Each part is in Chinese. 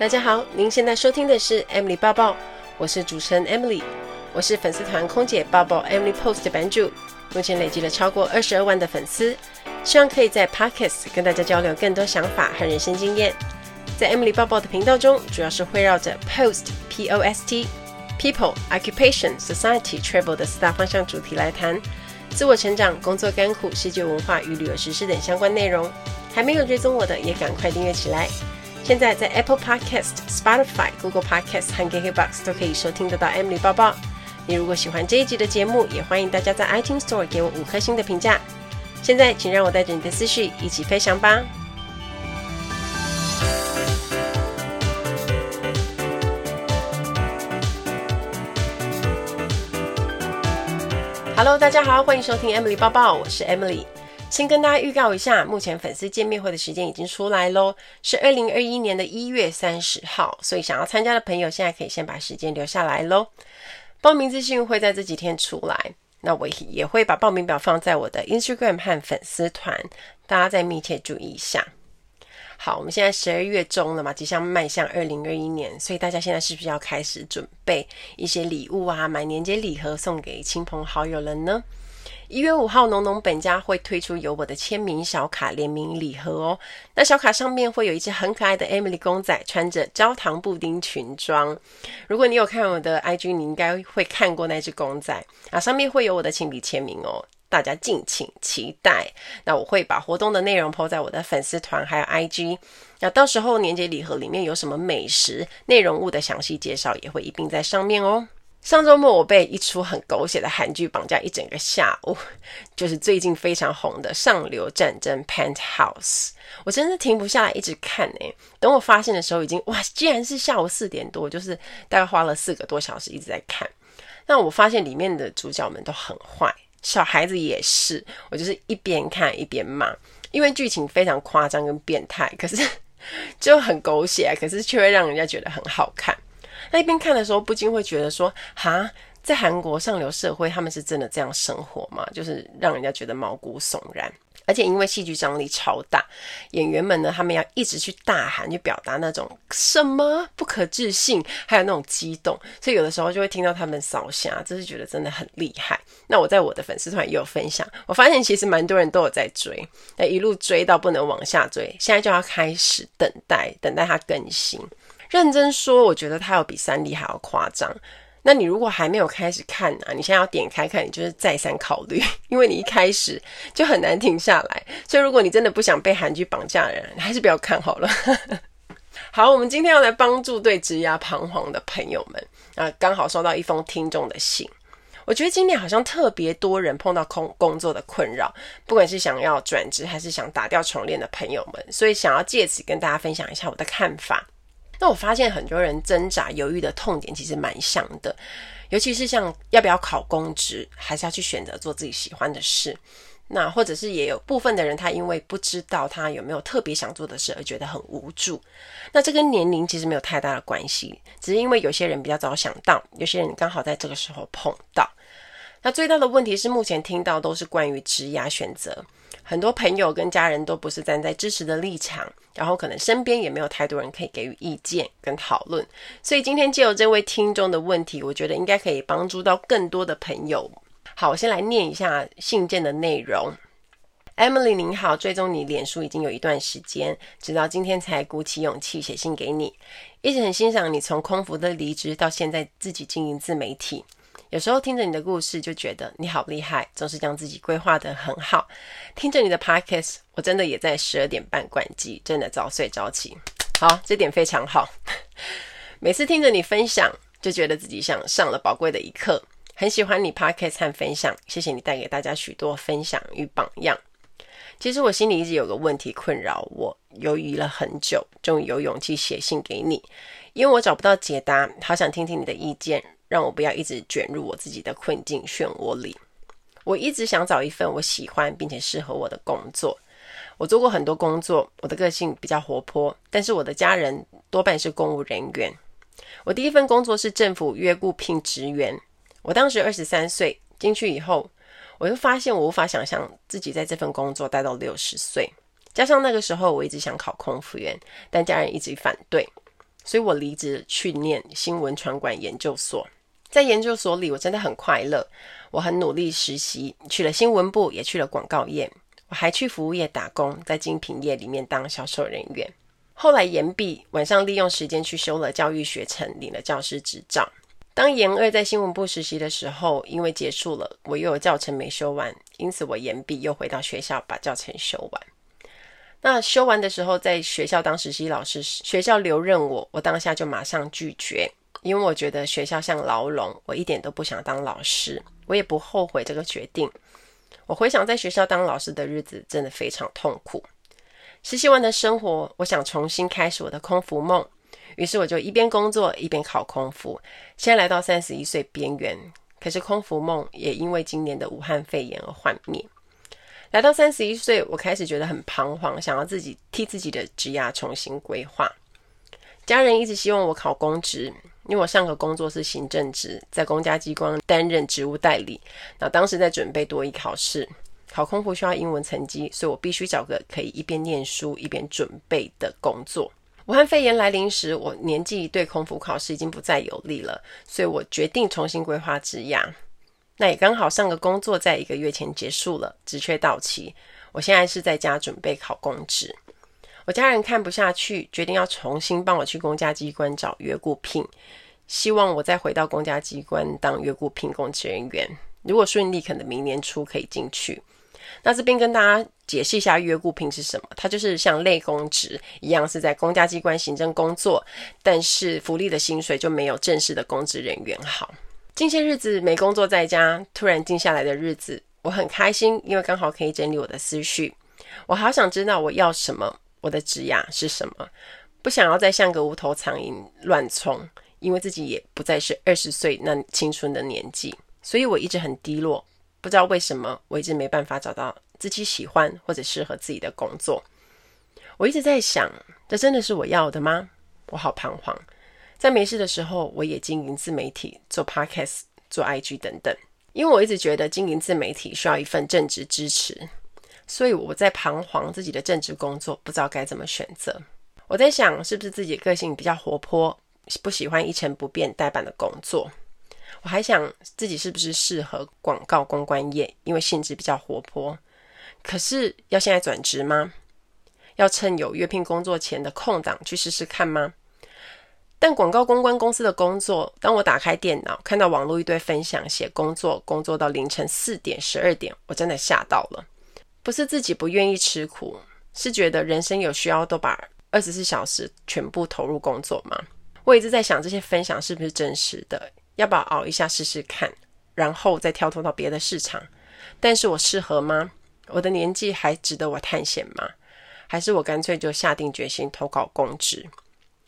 大家好，您现在收听的是 Emily 报报，我是主持人 Emily，我是粉丝团空姐报报 Emily Post 的版主，目前累积了超过二十二万的粉丝，希望可以在 Podcast 跟大家交流更多想法和人生经验。在 Emily 报报的频道中，主要是围绕着 Post P O S T People Occupation Society Travel 的四大方向主题来谈自我成长、工作甘苦、世界文化与旅游实事等相关内容。还没有追踪我的，也赶快订阅起来。现在在 Apple Podcast、Spotify、Google Podcast 和 KKBox 都可以收听得到 Emily 报报。你如果喜欢这一集的节目，也欢迎大家在 iTunes Store 给我五颗星的评价。现在，请让我带着你的思绪一起飞翔吧。Hello，大家好，欢迎收听 Emily 报报，我是 Emily。先跟大家预告一下，目前粉丝见面会的时间已经出来喽，是二零二一年的一月三十号，所以想要参加的朋友现在可以先把时间留下来喽。报名资讯会在这几天出来，那我也会把报名表放在我的 Instagram 和粉丝团，大家再密切注意一下。好，我们现在十二月中了嘛，即将迈向二零二一年，所以大家现在是不是要开始准备一些礼物啊，买年节礼盒送给亲朋好友了呢？一月五号，浓浓本家会推出有我的签名小卡联名礼盒哦。那小卡上面会有一只很可爱的 Emily 公仔，穿着焦糖布丁裙装。如果你有看我的 IG，你应该会看过那只公仔啊。上面会有我的亲笔签名哦，大家敬请期待。那我会把活动的内容 po 在我的粉丝团还有 IG。那到时候年节礼盒里面有什么美食、内容物的详细介绍，也会一并在上面哦。上周末我被一出很狗血的韩剧绑架一整个下午，就是最近非常红的《上流战争》Penthouse，我真的停不下来一直看诶、等我发现的时候，已经哇，竟然是下午四点多，就是大概花了四个多小时一直在看。那我发现里面的主角们都很坏，小孩子也是，我就是一边看一边骂，因为剧情非常夸张跟变态，可是 就很狗血啊，可是却会让人家觉得很好看。那一边看的时候，不禁会觉得说：“哈，在韩国上流社会，他们是真的这样生活吗？”就是让人家觉得毛骨悚然。而且因为戏剧张力超大，演员们呢，他们要一直去大喊，去表达那种什么不可置信，还有那种激动，所以有的时候就会听到他们烧声，就是觉得真的很厉害。那我在我的粉丝团也有分享，我发现其实蛮多人都有在追，那一路追到不能往下追，现在就要开始等待，等待它更新。认真说，我觉得它有比三立还要夸张。那你如果还没有开始看啊，你现在要点开看，你就是再三考虑，因为你一开始就很难停下来。所以如果你真的不想被韩剧绑架的人，还是不要看好了。好，我们今天要来帮助对职涯彷徨的朋友们啊，刚好收到一封听众的信。我觉得今年好像特别多人碰到工工作的困扰，不管是想要转职还是想打掉重练的朋友们，所以想要借此跟大家分享一下我的看法。那我发现很多人挣扎犹豫的痛点其实蛮像的，尤其是像要不要考公职，还是要去选择做自己喜欢的事。那或者是也有部分的人，他因为不知道他有没有特别想做的事而觉得很无助。那这跟年龄其实没有太大的关系，只是因为有些人比较早想到，有些人刚好在这个时候碰到。那最大的问题是，目前听到都是关于职涯选择。很多朋友跟家人都不是站在支持的立场，然后可能身边也没有太多人可以给予意见跟讨论，所以今天借由这位听众的问题，我觉得应该可以帮助到更多的朋友。好，我先来念一下信件的内容。Emily 您好，追踪你脸书已经有一段时间，直到今天才鼓起勇气写信给你，一直很欣赏你从空服的离职到现在自己经营自媒体。有时候听着你的故事，就觉得你好厉害，总是将自己规划得很好。听着你的 podcast，我真的也在十二点半关机，真的早睡早起。好，这点非常好。每次听着你分享，就觉得自己像上了宝贵的一课。很喜欢你 podcast 和分享，谢谢你带给大家许多分享与榜样。其实我心里一直有个问题困扰我，犹豫了很久，终于有勇气写信给你，因为我找不到解答，好想听听你的意见。让我不要一直卷入我自己的困境漩涡里。我一直想找一份我喜欢并且适合我的工作。我做过很多工作，我的个性比较活泼，但是我的家人多半是公务人员。我第一份工作是政府约雇聘职员。我当时二十三岁，进去以后，我就发现我无法想象自己在这份工作待到六十岁。加上那个时候我一直想考空服员，但家人一直反对。所以我离职去念新闻传管研究所。在研究所里，我真的很快乐。我很努力实习，去了新闻部，也去了广告业，我还去服务业打工，在精品业里面当销售人员。后来研毕，晚上利用时间去修了教育学程，领了教师执照。当研二在新闻部实习的时候，因为结束了，我又有教程没修完，因此我研毕又回到学校把教程修完。那修完的时候，在学校当实习老师，学校留任我，我当下就马上拒绝。因为我觉得学校像牢笼，我一点都不想当老师，我也不后悔这个决定。我回想在学校当老师的日子，真的非常痛苦。实习完的生活，我想重新开始我的空服梦，于是我就一边工作一边考空服。现在来到三十一岁边缘，可是空服梦也因为今年的武汉肺炎而幻灭。来到三十一岁，我开始觉得很彷徨，想要自己替自己的职涯重新规划。家人一直希望我考公职。因为我上个工作是行政职，在公家机关担任职务代理。那当时在准备多益考试，考空服需要英文成绩，所以我必须找个可以一边念书一边准备的工作。武汉肺炎来临时，我年纪对空服考试已经不再有利了，所以我决定重新规划职涯。那也刚好上个工作在一个月前结束了，职缺到期，我现在是在家准备考公职。我家人看不下去，决定要重新帮我去公家机关找约雇聘，希望我再回到公家机关当约雇聘公职人员。如果顺利，可能明年初可以进去。那这边跟大家解释一下约雇聘是什么，它就是像类公职一样，是在公家机关行政工作，但是福利的薪水就没有正式的公职人员好。近些日子没工作在家，突然静下来的日子，我很开心，因为刚好可以整理我的思绪。我好想知道我要什么。我的职涯是什么？不想要再像个无头苍蝇乱冲，因为自己也不再是二十岁那青春的年纪，所以我一直很低落。不知道为什么，我一直没办法找到自己喜欢或者适合自己的工作。我一直在想，这真的是我要的吗？我好彷徨。在没事的时候，我也经营自媒体，做 Podcast、做 IG 等等。因为我一直觉得经营自媒体需要一份正职支持。所以我在彷徨自己的正职工作，不知道该怎么选择。我在想，是不是自己个性比较活泼，不喜欢一成不变呆板的工作？我还想自己是不是适合广告公关业，因为性质比较活泼。可是要现在转职吗？要趁有约聘工作前的空档去试试看吗？但广告公关公司的工作，当我打开电脑看到网络一堆分享，写工作工作到凌晨四点、十二点，我真的吓到了。不是自己不愿意吃苦，是觉得人生有需要都把二十四小时全部投入工作吗？我一直在想这些分享是不是真实的，要不要熬一下试试看，然后再跳脱到别的市场？但是我适合吗？我的年纪还值得我探险吗？还是我干脆就下定决心投稿公职，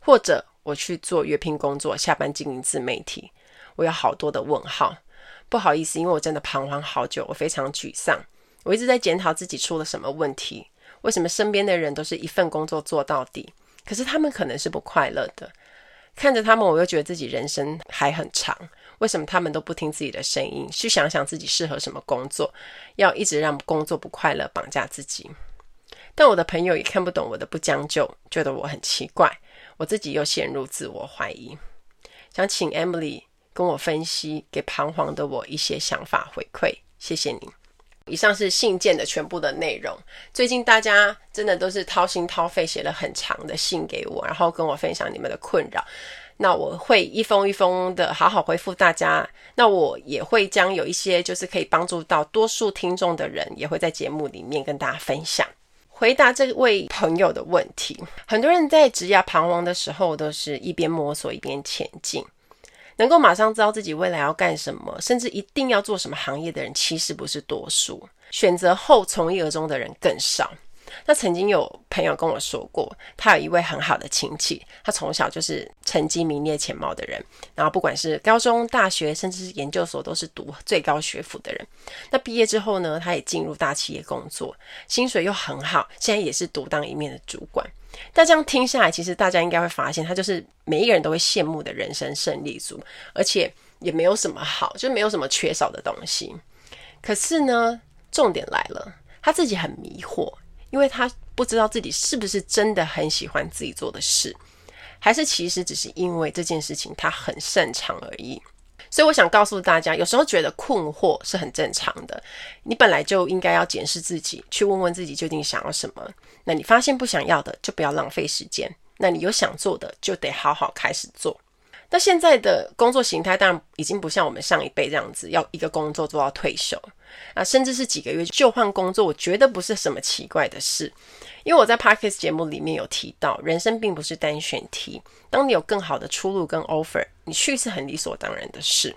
或者我去做约聘工作，下班经营自媒体？我有好多的问号，不好意思，因为我真的彷徨好久，我非常沮丧。我一直在检讨自己出了什么问题，为什么身边的人都是一份工作做到底，可是他们可能是不快乐的。看着他们，我又觉得自己人生还很长，为什么他们都不听自己的声音，去想想自己适合什么工作，要一直让工作不快乐绑架自己？但我的朋友也看不懂我的不将就，觉得我很奇怪，我自己又陷入自我怀疑。想请 Emily 跟我分析，给彷徨的我一些想法回馈，谢谢你。以上是信件的全部的内容。最近大家真的都是掏心掏肺写了很长的信给我，然后跟我分享你们的困扰。那我会一封一封的好好回复大家。那我也会将有一些就是可以帮助到多数听众的人，也会在节目里面跟大家分享。回答这位朋友的问题，很多人在职涯彷徨的时候，都是一边摸索一边前进。能够马上知道自己未来要干什么，甚至一定要做什么行业的人，其实不是多数。选择后从一而终的人更少。那曾经有朋友跟我说过，他有一位很好的亲戚，他从小就是成绩名列前茅的人，然后不管是高中、大学，甚至是研究所，都是读最高学府的人。那毕业之后呢，他也进入大企业工作，薪水又很好，现在也是独当一面的主管。但这样听下来，其实大家应该会发现，他就是每一个人都会羡慕的人生胜利组，而且也没有什么好，就没有什么缺少的东西。可是呢，重点来了，他自己很迷惑，因为他不知道自己是不是真的很喜欢自己做的事，还是其实只是因为这件事情他很擅长而已？所以我想告诉大家，有时候觉得困惑是很正常的。你本来就应该要检视自己，去问问自己究竟想要什么。那你发现不想要的，就不要浪费时间。那你有想做的，就得好好开始做。那现在的工作形态当然已经不像我们上一辈这样子，要一个工作做到退休啊，甚至是几个月就换工作，我觉得不是什么奇怪的事。因为我在 Podcast 节目里面有提到，人生并不是单选题。当你有更好的出路跟 offer，你去是很理所当然的事。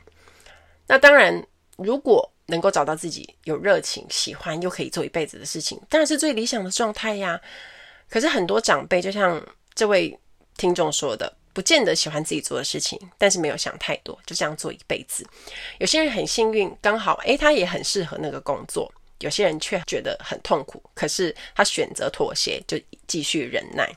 那当然，如果能够找到自己有热情、喜欢又可以做一辈子的事情，当然是最理想的状态呀。可是很多长辈，就像这位听众说的，不见得喜欢自己做的事情，但是没有想太多，就这样做一辈子。有些人很幸运，刚好诶，他也很适合那个工作。有些人却觉得很痛苦，可是他选择妥协，就继续忍耐。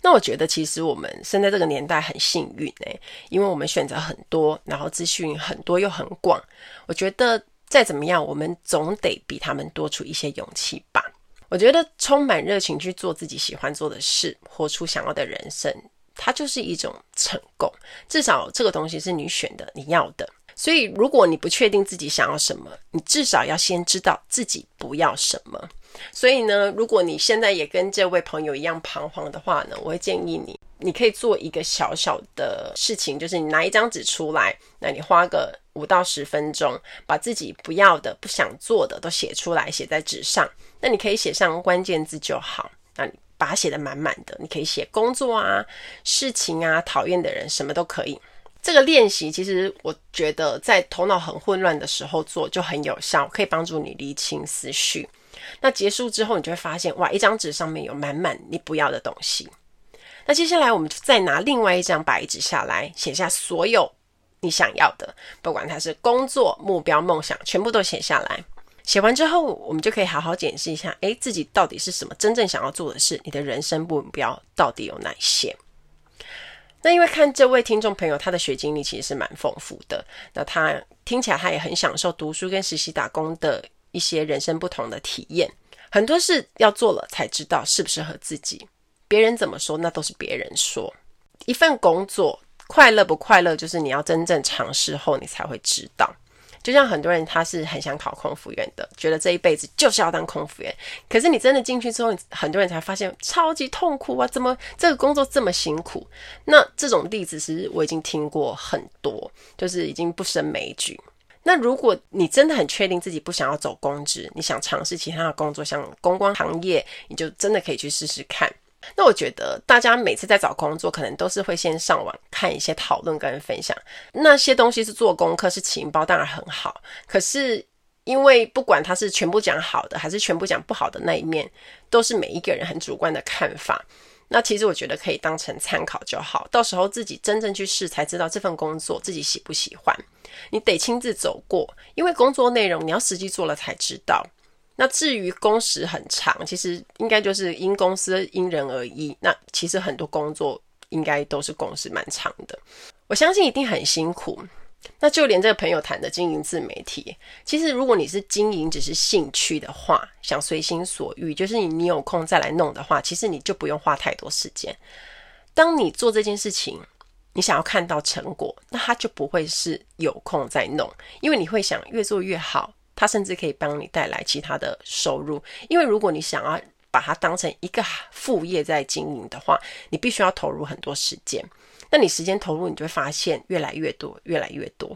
那我觉得，其实我们生在这个年代很幸运诶，因为我们选择很多，然后资讯很多又很广。我觉得再怎么样，我们总得比他们多出一些勇气吧。我觉得充满热情去做自己喜欢做的事，活出想要的人生，它就是一种成功。至少这个东西是你选的，你要的。所以，如果你不确定自己想要什么，你至少要先知道自己不要什么。所以呢，如果你现在也跟这位朋友一样彷徨的话呢，我会建议你，你可以做一个小小的事情，就是你拿一张纸出来，那你花个五到十分钟，把自己不要的、不想做的都写出来，写在纸上。那你可以写上关键字就好，那你把它写得满满的。你可以写工作啊、事情啊、讨厌的人，什么都可以。这个练习其实我觉得在头脑很混乱的时候做就很有效，可以帮助你理清思绪。那结束之后，你就会发现，哇，一张纸上面有满满你不要的东西。那接下来我们就再拿另外一张白纸下来，写下所有你想要的，不管它是工作、目标、梦想，全部都写下来。写完之后，我们就可以好好检视一下，诶，自己到底是什么真正想要做的事？你的人生目标到底有哪些？那因为看这位听众朋友，他的学经历其实是蛮丰富的。那他听起来他也很享受读书跟实习打工的一些人生不同的体验。很多事要做了才知道适不适合自己，别人怎么说那都是别人说。一份工作快乐不快乐，就是你要真正尝试后你才会知道。就像很多人，他是很想考空服员的，觉得这一辈子就是要当空服员。可是你真的进去之后，很多人才发现超级痛苦啊！怎么这个工作这么辛苦？那这种例子其实我已经听过很多，就是已经不胜枚举。那如果你真的很确定自己不想要走公职，你想尝试其他的工作，像公关行业，你就真的可以去试试看。那我觉得大家每次在找工作，可能都是会先上网看一些讨论跟分享，那些东西是做功课，是情报，当然很好。可是因为不管他是全部讲好的，还是全部讲不好的那一面，都是每一个人很主观的看法。那其实我觉得可以当成参考就好，到时候自己真正去试，才知道这份工作自己喜不喜欢。你得亲自走过，因为工作内容你要实际做了才知道。那至于工时很长，其实应该就是因公司因人而异。那其实很多工作应该都是工时蛮长的，我相信一定很辛苦。那就连这个朋友谈的经营自媒体，其实如果你是经营只是兴趣的话，想随心所欲，就是你你有空再来弄的话，其实你就不用花太多时间。当你做这件事情，你想要看到成果，那他就不会是有空再弄，因为你会想越做越好。它甚至可以帮你带来其他的收入，因为如果你想要把它当成一个副业在经营的话，你必须要投入很多时间。那你时间投入，你就会发现越来越多，越来越多。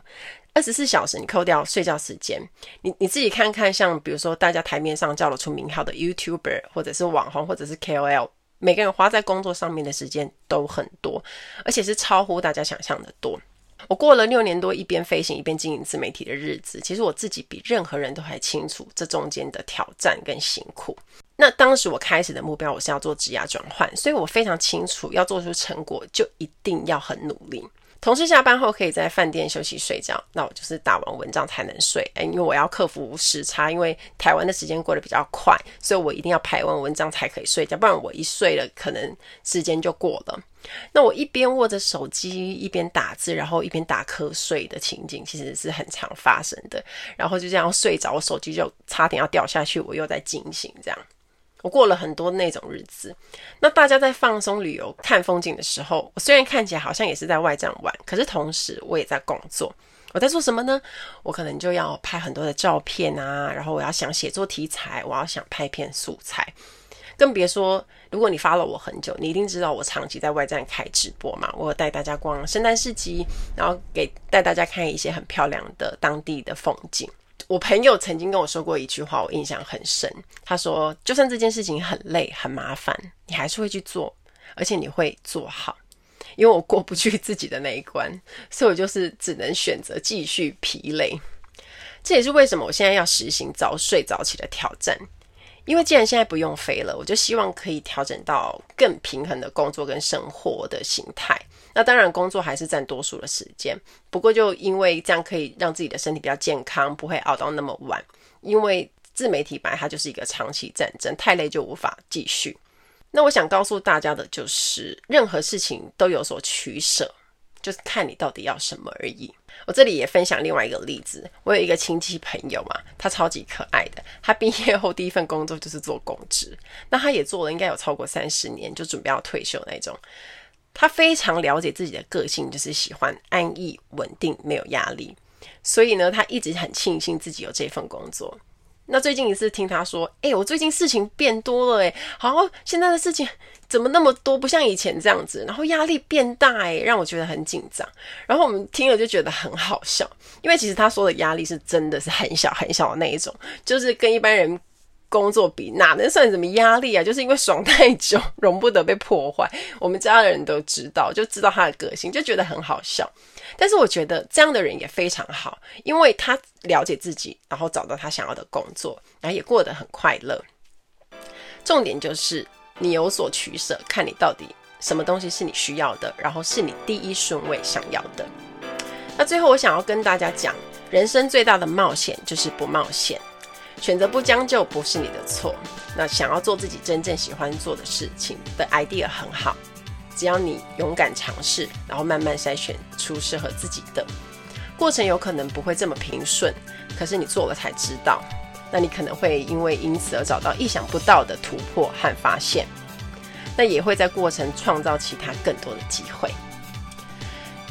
二十四小时你扣掉睡觉时间，你你自己看看，像比如说大家台面上叫得出名号的 YouTuber，或者是网红，或者是 KOL，每个人花在工作上面的时间都很多，而且是超乎大家想象的多。我过了六年多一边飞行一边经营自媒体的日子，其实我自己比任何人都还清楚这中间的挑战跟辛苦。那当时我开始的目标我是要做职涯转换，所以我非常清楚要做出成果就一定要很努力。同事下班后可以在饭店休息睡觉，那我就是打完文章才能睡。哎，因为我要克服时差，因为台湾的时间过得比较快，所以我一定要排完文章才可以睡觉，不然我一睡了，可能时间就过了。那我一边握着手机，一边打字，然后一边打瞌睡的情景，其实是很常发生的。然后就这样睡着，我手机就差点要掉下去，我又在惊醒这样。我过了很多那种日子。那大家在放松旅游、看风景的时候，我虽然看起来好像也是在外站玩，可是同时我也在工作。我在做什么呢？我可能就要拍很多的照片啊，然后我要想写作题材，我要想拍片素材。更别说，如果你发了我很久，你一定知道我长期在外站开直播嘛。我有带大家逛圣诞市集，然后给带大家看一些很漂亮的当地的风景。我朋友曾经跟我说过一句话，我印象很深。他说：“就算这件事情很累、很麻烦，你还是会去做，而且你会做好。”因为我过不去自己的那一关，所以我就是只能选择继续疲累。这也是为什么我现在要实行早睡早起的挑战。因为既然现在不用飞了，我就希望可以调整到更平衡的工作跟生活的形态。那当然，工作还是占多数的时间。不过，就因为这样可以让自己的身体比较健康，不会熬到那么晚。因为自媒体本来它就是一个长期战争，太累就无法继续。那我想告诉大家的就是，任何事情都有所取舍，就是看你到底要什么而已。我这里也分享另外一个例子，我有一个亲戚朋友嘛，他超级可爱的，他毕业后第一份工作就是做公职，那他也做了应该有超过三十年，就准备要退休那种。他非常了解自己的个性，就是喜欢安逸、稳定、没有压力，所以呢，他一直很庆幸自己有这份工作。那最近一次听他说，哎、我最近事情变多了，哎，好，现在的事情怎么那么多，不像以前这样子，然后压力变大，哎，让我觉得很紧张。然后我们听了就觉得很好笑，因为其实他说的压力是真的是很小很小的那一种，就是跟一般人工作比，哪能算什么压力啊？就是因为爽太久，容不得被破坏。我们家的人都知道，就知道他的个性，就觉得很好笑。但是我觉得这样的人也非常好，因为他了解自己，然后找到他想要的工作，然后也过得很快乐。重点就是你有所取舍，看你到底什么东西是你需要的，然后是你第一顺位想要的。那最后我想要跟大家讲，人生最大的冒险就是不冒险，选择不将就不是你的错。那想要做自己真正喜欢做的事情的 idea 很好。只要你勇敢尝试，然后慢慢筛选出适合自己的过程，有可能不会这么平顺，可是你做了才知道。那你可能会因为因此而找到意想不到的突破和发现，那也会在过程创造其他更多的机会。